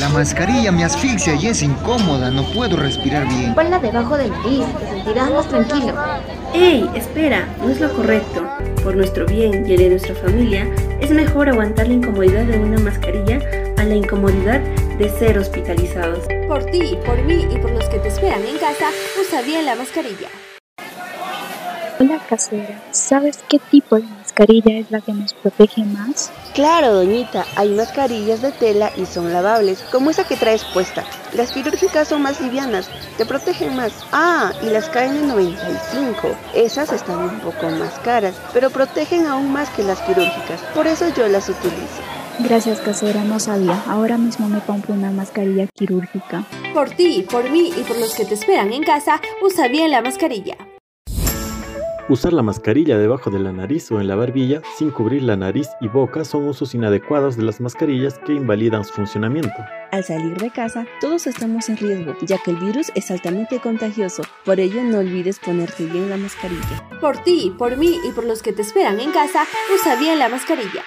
La mascarilla me asfixia y es incómoda, no puedo respirar bien. Ponla debajo de la nariz, te sentirás más tranquilo. ¡Ey! Espera, no es lo correcto. Por nuestro bien y el de nuestra familia, es mejor aguantar la incomodidad de una mascarilla a la incomodidad de ser hospitalizados. Por ti, por mí y por los que te esperan en casa, usa bien la mascarilla. Hola casera, ¿sabes qué tipo de mascarilla es la que nos protege más? Claro, doñita, hay mascarillas de tela y son lavables, como esa que traes puesta. Las quirúrgicas son más livianas, te protegen más. Ah, y las KN95, esas están un poco más caras, pero protegen aún más que las quirúrgicas, por eso yo las utilizo. Gracias casera, no sabía. Ahora mismo me compro una mascarilla quirúrgica. Por ti, por mí y por los que te esperan en casa, usa bien la mascarilla. Usar la mascarilla debajo de la nariz o en la barbilla sin cubrir la nariz y boca son usos inadecuados de las mascarillas que invalidan su funcionamiento. Al salir de casa, todos estamos en riesgo, ya que el virus es altamente contagioso. Por ello, no olvides ponerte bien la mascarilla. Por ti, por mí y por los que te esperan en casa, usa bien la mascarilla.